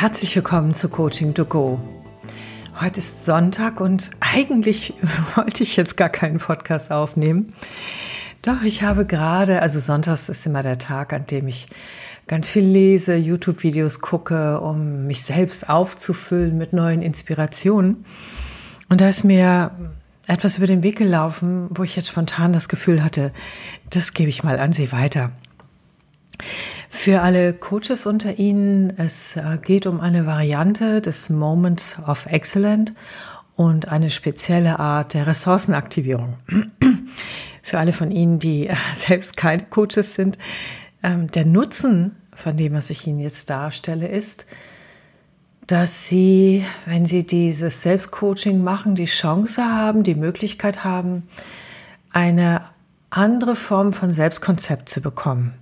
Herzlich willkommen zu Coaching to Go. Heute ist Sonntag und eigentlich wollte ich jetzt gar keinen Podcast aufnehmen. Doch ich habe gerade, also Sonntags ist immer der Tag, an dem ich ganz viel lese, YouTube-Videos gucke, um mich selbst aufzufüllen mit neuen Inspirationen. Und da ist mir etwas über den Weg gelaufen, wo ich jetzt spontan das Gefühl hatte, das gebe ich mal an Sie weiter. Für alle Coaches unter Ihnen, es äh, geht um eine Variante des Moment of Excellence und eine spezielle Art der Ressourcenaktivierung. Für alle von Ihnen, die äh, selbst keine Coaches sind, ähm, der Nutzen von dem, was ich Ihnen jetzt darstelle, ist, dass Sie, wenn Sie dieses Selbstcoaching machen, die Chance haben, die Möglichkeit haben, eine andere Form von Selbstkonzept zu bekommen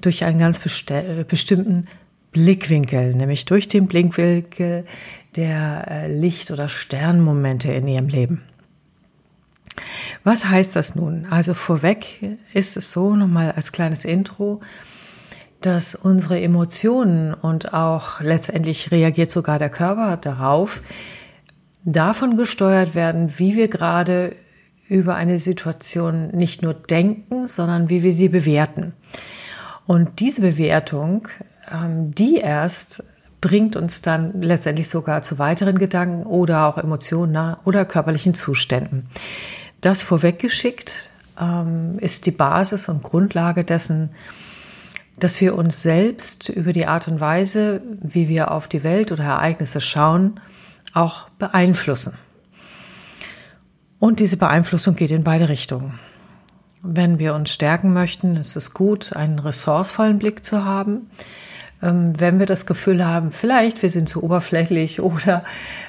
durch einen ganz bestimmten Blickwinkel, nämlich durch den Blickwinkel der äh, Licht- oder Sternmomente in ihrem Leben. Was heißt das nun? Also vorweg ist es so, nochmal als kleines Intro, dass unsere Emotionen und auch letztendlich reagiert sogar der Körper darauf, davon gesteuert werden, wie wir gerade über eine Situation nicht nur denken, sondern wie wir sie bewerten. Und diese Bewertung, ähm, die erst bringt uns dann letztendlich sogar zu weiteren Gedanken oder auch Emotionen oder körperlichen Zuständen. Das vorweggeschickt ähm, ist die Basis und Grundlage dessen, dass wir uns selbst über die Art und Weise, wie wir auf die Welt oder Ereignisse schauen, auch beeinflussen. Und diese Beeinflussung geht in beide Richtungen. Wenn wir uns stärken möchten, ist es gut, einen ressourcevollen Blick zu haben. Ähm, wenn wir das Gefühl haben, vielleicht wir sind zu oberflächlich oder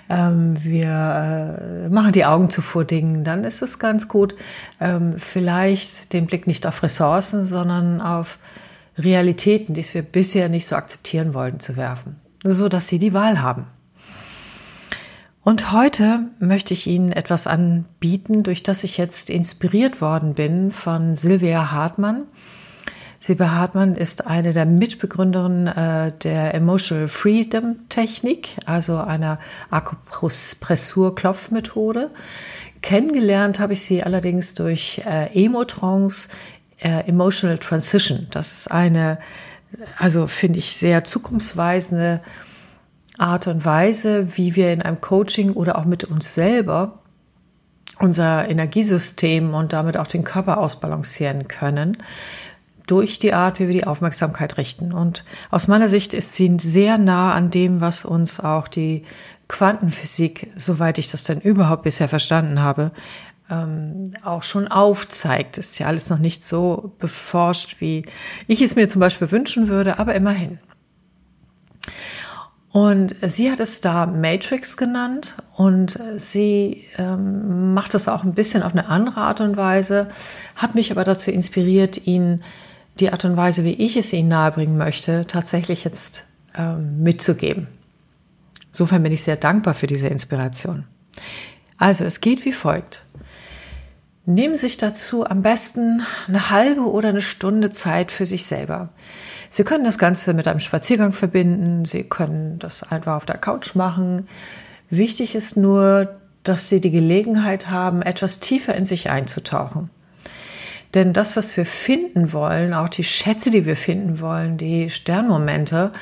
ähm, wir äh, machen die Augen zu vor Dingen, dann ist es ganz gut, ähm, vielleicht den Blick nicht auf Ressourcen, sondern auf Realitäten, die wir bisher nicht so akzeptieren wollten, zu werfen, so dass sie die Wahl haben. Und heute möchte ich Ihnen etwas anbieten, durch das ich jetzt inspiriert worden bin von Sylvia Hartmann. Silvia Hartmann ist eine der Mitbegründerinnen äh, der Emotional Freedom Technik, also einer Akupressur-Klopfmethode. Kennengelernt habe ich sie allerdings durch äh, Emotrance äh, Emotional Transition. Das ist eine, also finde ich, sehr zukunftsweisende Art und Weise, wie wir in einem Coaching oder auch mit uns selber unser Energiesystem und damit auch den Körper ausbalancieren können durch die Art, wie wir die Aufmerksamkeit richten. Und aus meiner Sicht ist sie sehr nah an dem, was uns auch die Quantenphysik, soweit ich das denn überhaupt bisher verstanden habe, ähm, auch schon aufzeigt. Ist ja alles noch nicht so beforscht, wie ich es mir zum Beispiel wünschen würde, aber immerhin. Und sie hat es da Matrix genannt und sie ähm, macht es auch ein bisschen auf eine andere Art und Weise, hat mich aber dazu inspiriert, ihn die Art und Weise, wie ich es ihnen nahebringen möchte, tatsächlich jetzt ähm, mitzugeben. Insofern bin ich sehr dankbar für diese Inspiration. Also es geht wie folgt. Nehmen Sie sich dazu am besten eine halbe oder eine Stunde Zeit für sich selber. Sie können das Ganze mit einem Spaziergang verbinden. Sie können das einfach auf der Couch machen. Wichtig ist nur, dass Sie die Gelegenheit haben, etwas tiefer in sich einzutauchen. Denn das, was wir finden wollen, auch die Schätze, die wir finden wollen, die Sternmomente,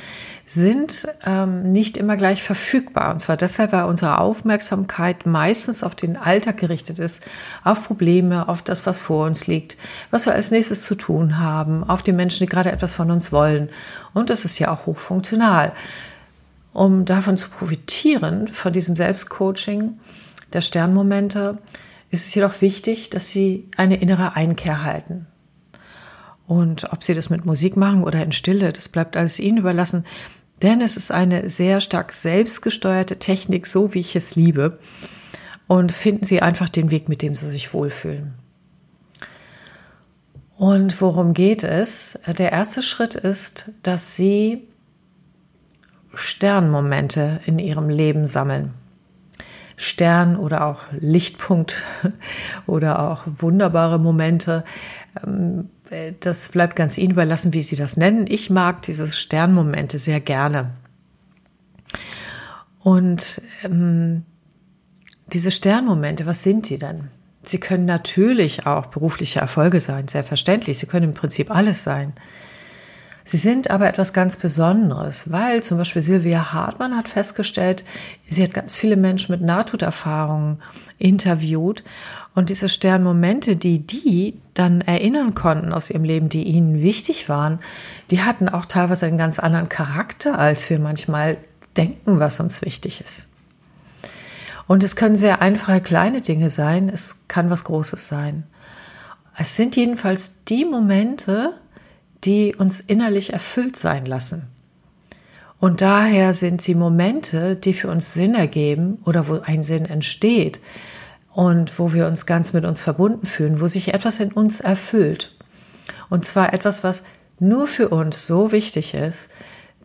sind ähm, nicht immer gleich verfügbar. Und zwar deshalb, weil unsere Aufmerksamkeit meistens auf den Alltag gerichtet ist, auf Probleme, auf das, was vor uns liegt, was wir als nächstes zu tun haben, auf die Menschen, die gerade etwas von uns wollen. Und das ist ja auch hochfunktional. Um davon zu profitieren, von diesem Selbstcoaching der Sternmomente, ist es jedoch wichtig, dass Sie eine innere Einkehr halten. Und ob sie das mit Musik machen oder in Stille, das bleibt alles ihnen überlassen. Denn es ist eine sehr stark selbstgesteuerte Technik, so wie ich es liebe. Und finden Sie einfach den Weg, mit dem Sie sich wohlfühlen. Und worum geht es? Der erste Schritt ist, dass Sie Sternmomente in Ihrem Leben sammeln. Stern oder auch Lichtpunkt oder auch wunderbare Momente. Ähm, das bleibt ganz Ihnen überlassen, wie Sie das nennen. Ich mag diese Sternmomente sehr gerne. Und ähm, diese Sternmomente, was sind die denn? Sie können natürlich auch berufliche Erfolge sein, selbstverständlich. Sie können im Prinzip alles sein. Sie sind aber etwas ganz Besonderes, weil zum Beispiel Silvia Hartmann hat festgestellt, sie hat ganz viele Menschen mit Nahtoderfahrungen interviewt und diese Sternmomente, die die dann erinnern konnten aus ihrem Leben, die ihnen wichtig waren, die hatten auch teilweise einen ganz anderen Charakter, als wir manchmal denken, was uns wichtig ist. Und es können sehr einfache kleine Dinge sein, es kann was Großes sein. Es sind jedenfalls die Momente, die uns innerlich erfüllt sein lassen. Und daher sind sie Momente, die für uns Sinn ergeben oder wo ein Sinn entsteht und wo wir uns ganz mit uns verbunden fühlen, wo sich etwas in uns erfüllt. Und zwar etwas, was nur für uns so wichtig ist,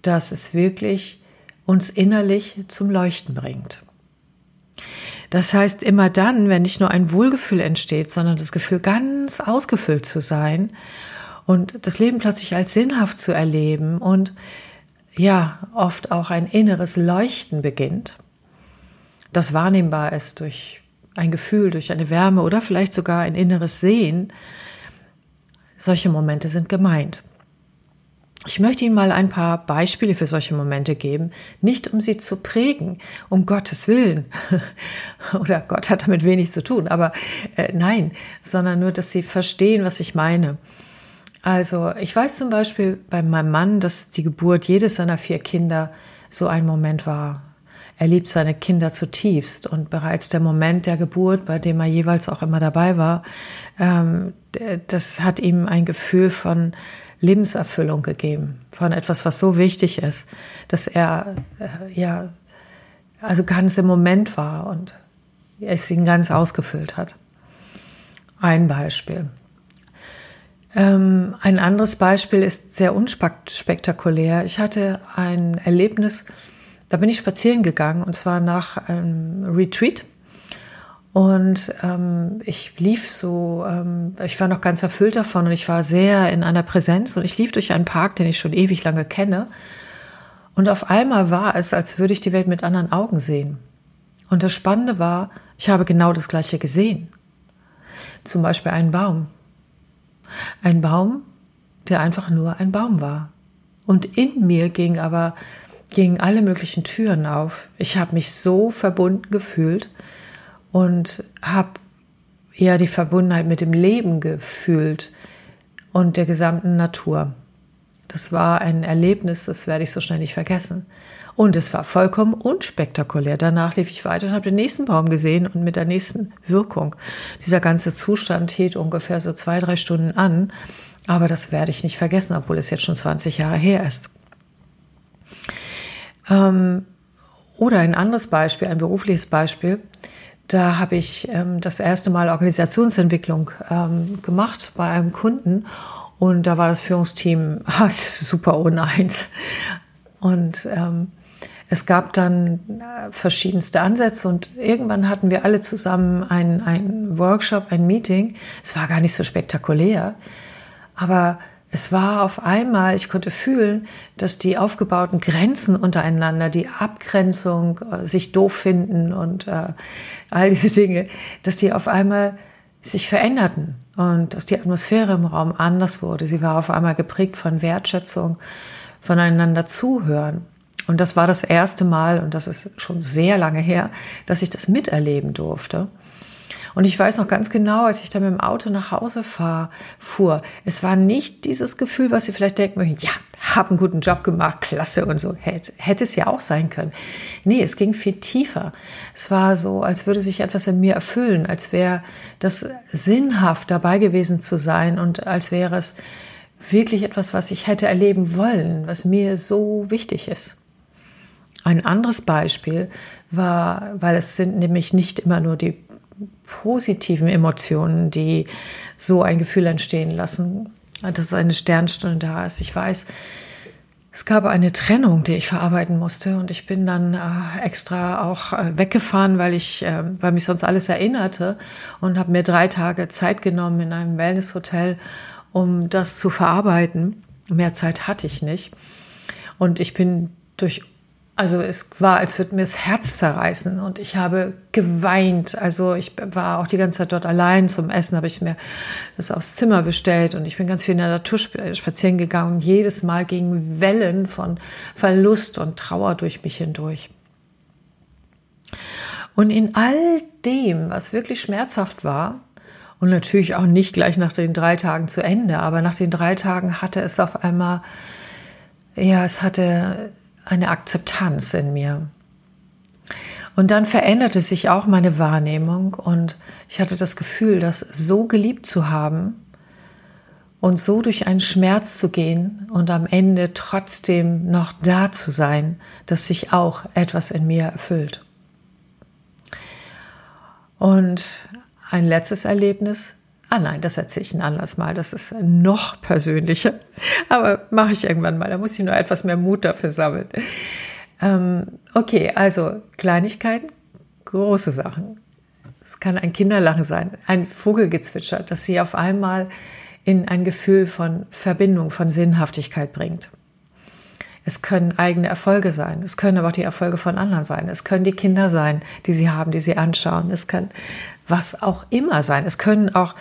dass es wirklich uns innerlich zum Leuchten bringt. Das heißt, immer dann, wenn nicht nur ein Wohlgefühl entsteht, sondern das Gefühl, ganz ausgefüllt zu sein und das Leben plötzlich als sinnhaft zu erleben und ja, oft auch ein inneres Leuchten beginnt, das wahrnehmbar ist durch ein Gefühl, durch eine Wärme oder vielleicht sogar ein inneres Sehen. Solche Momente sind gemeint. Ich möchte Ihnen mal ein paar Beispiele für solche Momente geben, nicht um sie zu prägen, um Gottes Willen. Oder Gott hat damit wenig zu tun, aber äh, nein, sondern nur, dass Sie verstehen, was ich meine. Also ich weiß zum Beispiel bei meinem Mann, dass die Geburt jedes seiner vier Kinder so ein Moment war. Er liebt seine Kinder zutiefst und bereits der Moment der Geburt, bei dem er jeweils auch immer dabei war, ähm, das hat ihm ein Gefühl von Lebenserfüllung gegeben, von etwas, was so wichtig ist, dass er äh, ja also ganz im Moment war und es ihn ganz ausgefüllt hat. Ein Beispiel. Ähm, ein anderes Beispiel ist sehr unspektakulär. Ich hatte ein Erlebnis, da bin ich spazieren gegangen und zwar nach einem Retreat. Und ähm, ich lief so, ähm, ich war noch ganz erfüllt davon und ich war sehr in einer Präsenz und ich lief durch einen Park, den ich schon ewig lange kenne. Und auf einmal war es, als würde ich die Welt mit anderen Augen sehen. Und das Spannende war, ich habe genau das Gleiche gesehen. Zum Beispiel einen Baum. Ein Baum, der einfach nur ein Baum war. Und in mir ging aber gingen alle möglichen Türen auf. Ich habe mich so verbunden gefühlt und habe ja die Verbundenheit mit dem Leben gefühlt und der gesamten Natur. Das war ein Erlebnis, das werde ich so schnell nicht vergessen. Und es war vollkommen unspektakulär. Danach lief ich weiter und habe den nächsten Baum gesehen und mit der nächsten Wirkung. Dieser ganze Zustand hielt ungefähr so zwei, drei Stunden an. Aber das werde ich nicht vergessen, obwohl es jetzt schon 20 Jahre her ist. Ähm, oder ein anderes Beispiel, ein berufliches Beispiel. Da habe ich ähm, das erste Mal Organisationsentwicklung ähm, gemacht bei einem Kunden und da war das Führungsteam ah, super uneins. Und ähm, es gab dann äh, verschiedenste Ansätze und irgendwann hatten wir alle zusammen einen, einen Workshop, ein Meeting. Es war gar nicht so spektakulär, aber es war auf einmal, ich konnte fühlen, dass die aufgebauten Grenzen untereinander, die Abgrenzung, äh, sich doof finden und äh, all diese Dinge, dass die auf einmal sich veränderten und dass die Atmosphäre im Raum anders wurde. Sie war auf einmal geprägt von Wertschätzung, voneinander zuhören. Und das war das erste Mal, und das ist schon sehr lange her, dass ich das miterleben durfte. Und ich weiß noch ganz genau, als ich dann mit dem Auto nach Hause fahr, fuhr, es war nicht dieses Gefühl, was Sie vielleicht denken möchten, ja, hab einen guten Job gemacht, klasse und so. Hätte, hätte es ja auch sein können. Nee, es ging viel tiefer. Es war so, als würde sich etwas in mir erfüllen, als wäre das sinnhaft dabei gewesen zu sein und als wäre es wirklich etwas, was ich hätte erleben wollen, was mir so wichtig ist. Ein anderes Beispiel war, weil es sind nämlich nicht immer nur die positiven Emotionen, die so ein Gefühl entstehen lassen, dass eine Sternstunde da ist. Ich weiß, es gab eine Trennung, die ich verarbeiten musste und ich bin dann äh, extra auch äh, weggefahren, weil ich, äh, weil mich sonst alles erinnerte und habe mir drei Tage Zeit genommen in einem Wellnesshotel, um das zu verarbeiten. Mehr Zeit hatte ich nicht und ich bin durch also es war, als würde mir das Herz zerreißen und ich habe geweint. Also ich war auch die ganze Zeit dort allein. Zum Essen habe ich mir das aufs Zimmer bestellt und ich bin ganz viel in der Natur spazieren gegangen und jedes Mal gingen Wellen von Verlust und Trauer durch mich hindurch. Und in all dem, was wirklich schmerzhaft war, und natürlich auch nicht gleich nach den drei Tagen zu Ende, aber nach den drei Tagen hatte es auf einmal, ja, es hatte eine Akzeptanz in mir. Und dann veränderte sich auch meine Wahrnehmung und ich hatte das Gefühl, das so geliebt zu haben und so durch einen Schmerz zu gehen und am Ende trotzdem noch da zu sein, dass sich auch etwas in mir erfüllt. Und ein letztes Erlebnis. Ah nein, das erzähle ich ein anderes Mal. Das ist noch persönlicher. Aber mache ich irgendwann mal. Da muss ich nur etwas mehr Mut dafür sammeln. Ähm, okay, also Kleinigkeiten, große Sachen. Es kann ein Kinderlachen sein, ein Vogelgezwitscher, das sie auf einmal in ein Gefühl von Verbindung, von Sinnhaftigkeit bringt. Es können eigene Erfolge sein. Es können aber auch die Erfolge von anderen sein. Es können die Kinder sein, die sie haben, die sie anschauen. Es kann was auch immer sein. Es können auch,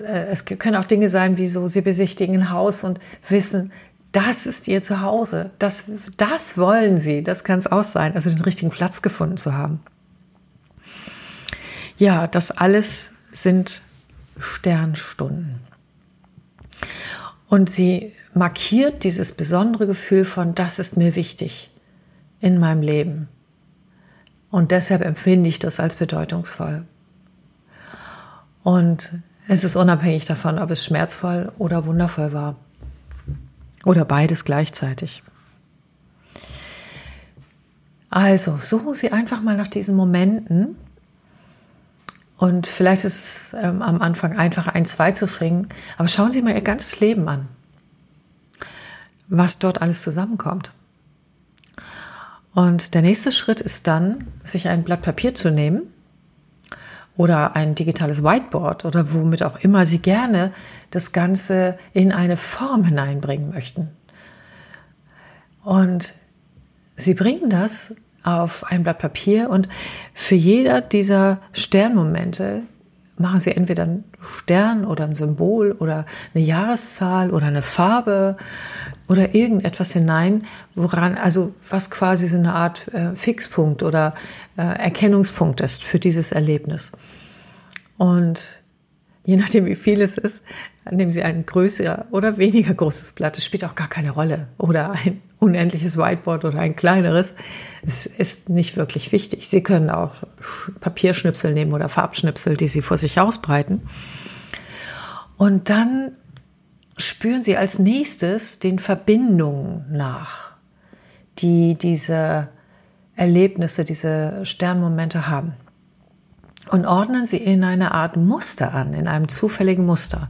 äh, es können auch Dinge sein, wie so, sie besichtigen ein Haus und wissen, das ist ihr Zuhause. Das, das wollen sie. Das kann es auch sein. Also den richtigen Platz gefunden zu haben. Ja, das alles sind Sternstunden. Und sie markiert dieses besondere Gefühl von, das ist mir wichtig in meinem Leben. Und deshalb empfinde ich das als bedeutungsvoll. Und es ist unabhängig davon, ob es schmerzvoll oder wundervoll war. Oder beides gleichzeitig. Also suchen Sie einfach mal nach diesen Momenten. Und vielleicht ist es ähm, am Anfang einfach ein, zwei zu bringen. Aber schauen Sie mal Ihr ganzes Leben an was dort alles zusammenkommt. Und der nächste Schritt ist dann, sich ein Blatt Papier zu nehmen oder ein digitales Whiteboard oder womit auch immer Sie gerne das Ganze in eine Form hineinbringen möchten. Und Sie bringen das auf ein Blatt Papier und für jeder dieser Sternmomente machen Sie entweder einen Stern oder ein Symbol oder eine Jahreszahl oder eine Farbe oder irgendetwas hinein, woran, also was quasi so eine Art äh, Fixpunkt oder äh, Erkennungspunkt ist für dieses Erlebnis. Und je nachdem, wie viel es ist, nehmen Sie ein größer oder weniger großes Blatt. Es spielt auch gar keine Rolle. Oder ein unendliches Whiteboard oder ein kleineres. Es ist nicht wirklich wichtig. Sie können auch Papierschnipsel nehmen oder Farbschnipsel, die Sie vor sich ausbreiten. Und dann spüren Sie als nächstes den Verbindungen nach, die diese Erlebnisse, diese Sternmomente haben. Und ordnen sie in eine Art Muster an, in einem zufälligen Muster.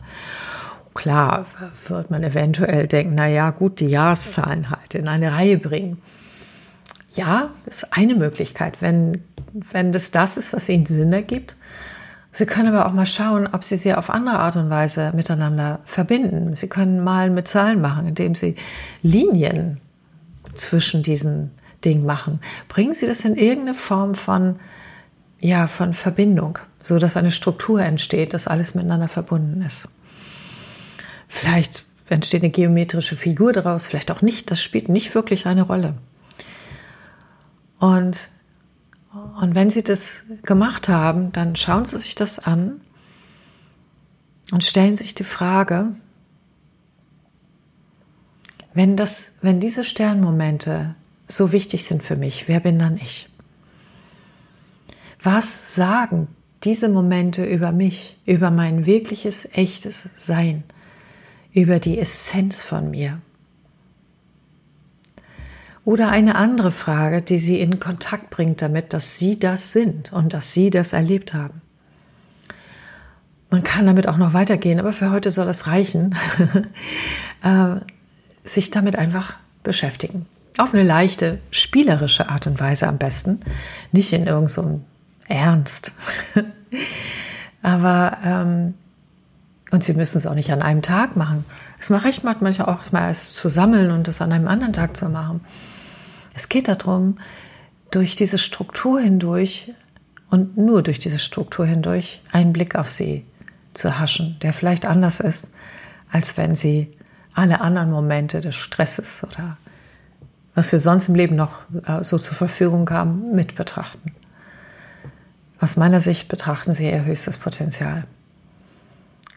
Klar wird man eventuell denken, na ja, gut, die Jahreszahlen halt in eine Reihe bringen. Ja, ist eine Möglichkeit, wenn, wenn das das ist, was ihnen Sinn ergibt. Sie können aber auch mal schauen, ob Sie sie auf andere Art und Weise miteinander verbinden. Sie können Malen mit Zahlen machen, indem Sie Linien zwischen diesen Dingen machen. Bringen Sie das in irgendeine Form von, ja, von Verbindung, so dass eine Struktur entsteht, dass alles miteinander verbunden ist. Vielleicht entsteht eine geometrische Figur daraus, vielleicht auch nicht. Das spielt nicht wirklich eine Rolle. Und und wenn Sie das gemacht haben, dann schauen Sie sich das an und stellen sich die Frage, wenn, das, wenn diese Sternmomente so wichtig sind für mich, wer bin dann ich? Was sagen diese Momente über mich, über mein wirkliches, echtes Sein, über die Essenz von mir? Oder eine andere Frage, die Sie in Kontakt bringt damit, dass Sie das sind und dass Sie das erlebt haben. Man kann damit auch noch weitergehen, aber für heute soll es reichen, äh, sich damit einfach beschäftigen. Auf eine leichte, spielerische Art und Weise am besten, nicht in irgendeinem so Ernst. aber, ähm, und Sie müssen es auch nicht an einem Tag machen. Es reicht manchmal auch, es mal erst zu sammeln und es an einem anderen Tag zu machen. Es geht darum, durch diese Struktur hindurch und nur durch diese Struktur hindurch einen Blick auf sie zu erhaschen, der vielleicht anders ist, als wenn sie alle anderen Momente des Stresses oder was wir sonst im Leben noch äh, so zur Verfügung haben, mit betrachten. Aus meiner Sicht betrachten sie ihr höchstes Potenzial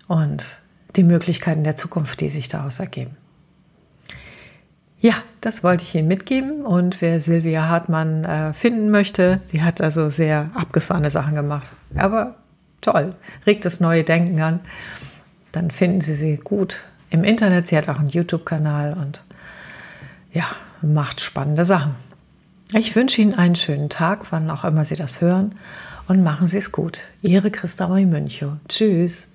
und die Möglichkeiten der Zukunft, die sich daraus ergeben. Ja, das wollte ich Ihnen mitgeben. Und wer Silvia Hartmann äh, finden möchte, die hat also sehr abgefahrene Sachen gemacht. Aber toll, regt das neue Denken an. Dann finden Sie sie gut im Internet. Sie hat auch einen YouTube-Kanal und ja, macht spannende Sachen. Ich wünsche Ihnen einen schönen Tag, wann auch immer Sie das hören. Und machen Sie es gut. Ihre Christa Münchow. Tschüss.